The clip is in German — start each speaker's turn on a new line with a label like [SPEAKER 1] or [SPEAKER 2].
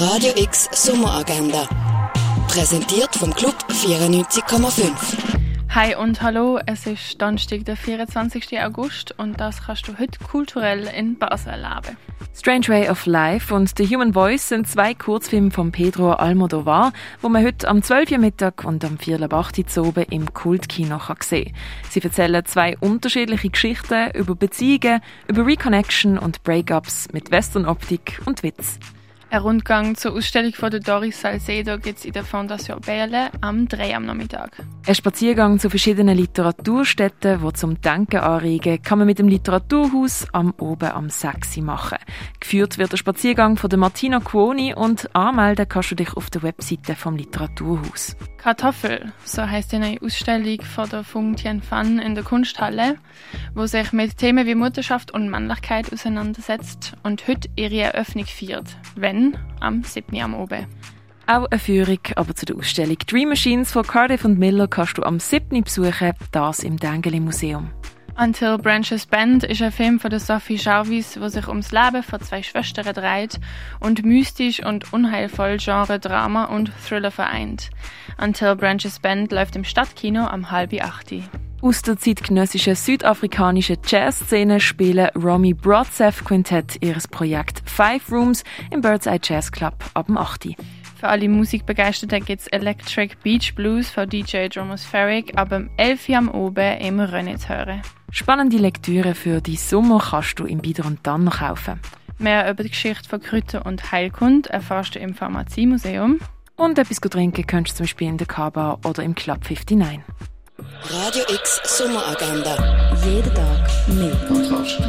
[SPEAKER 1] Radio X Sommeragenda. Präsentiert vom Club 94,5.
[SPEAKER 2] Hi und hallo, es ist Donnerstag, der 24. August und das kannst du heute kulturell in Basel erleben.
[SPEAKER 3] Strange Way of Life und The Human Voice sind zwei Kurzfilme von Pedro Almodovar, wo man heute am 12. Uhr Mittag und am 4. Uhr oben im Kultkino sehen kann. Sie erzählen zwei unterschiedliche Geschichten über Beziehungen, über Reconnection und Breakups mit Westernoptik und Witz.
[SPEAKER 2] Ein Rundgang zur Ausstellung von der Doris Salcedo gibt es in der Fondation Berle am 3 am Nachmittag.
[SPEAKER 3] Ein Spaziergang zu verschiedenen Literaturstätten, die zum Denken anregen, kann man mit dem Literaturhaus am Oben am 6 machen. Geführt wird der Spaziergang von der Martina Cuoni und anmelden kannst du dich auf der Webseite vom Literaturhaus.
[SPEAKER 2] Kartoffel, so heißt die neue Ausstellung von der Fung Tien Fan in der Kunsthalle, wo sich mit Themen wie Mutterschaft und Männlichkeit auseinandersetzt und heute ihre Eröffnung feiert, wenn am 7. am Oben.
[SPEAKER 3] Auch eine Führung aber zu der Ausstellung Dream Machines von Cardiff und Miller kannst du am 7. besuchen, das im Dengeli Museum.
[SPEAKER 2] Until Branches Band ist ein Film von der Sophie Jarvis, wo sich ums Leben von zwei Schwestern dreht und mystisch und unheilvoll Genre Drama und Thriller vereint. Until Branches Band läuft im Stadtkino am halb achti.
[SPEAKER 3] Aus der zeitgenössischen südafrikanischen Jazzszene spielen Romy Brotzev Quintett ihres Projekt Five Rooms im Bird's Eye Jazz Club ab dem 8.
[SPEAKER 2] Für alle Musikbegeisterten gibt es Electric Beach Blues von DJ Dromospheric ab dem 11 Uhr am Oben im zu hören.
[SPEAKER 3] Spannende Lektüre für die Sommer kannst du im Bieder und dann noch kaufen.
[SPEAKER 2] Mehr über die Geschichte von Kräuter und Heilkund erfährst du im Pharmaziemuseum.
[SPEAKER 3] Und etwas trinken kannst du zum Beispiel in der Kaba oder im Club 59.
[SPEAKER 1] Radio X Sommeragenda. Jeden Tag mehr. Kontrast.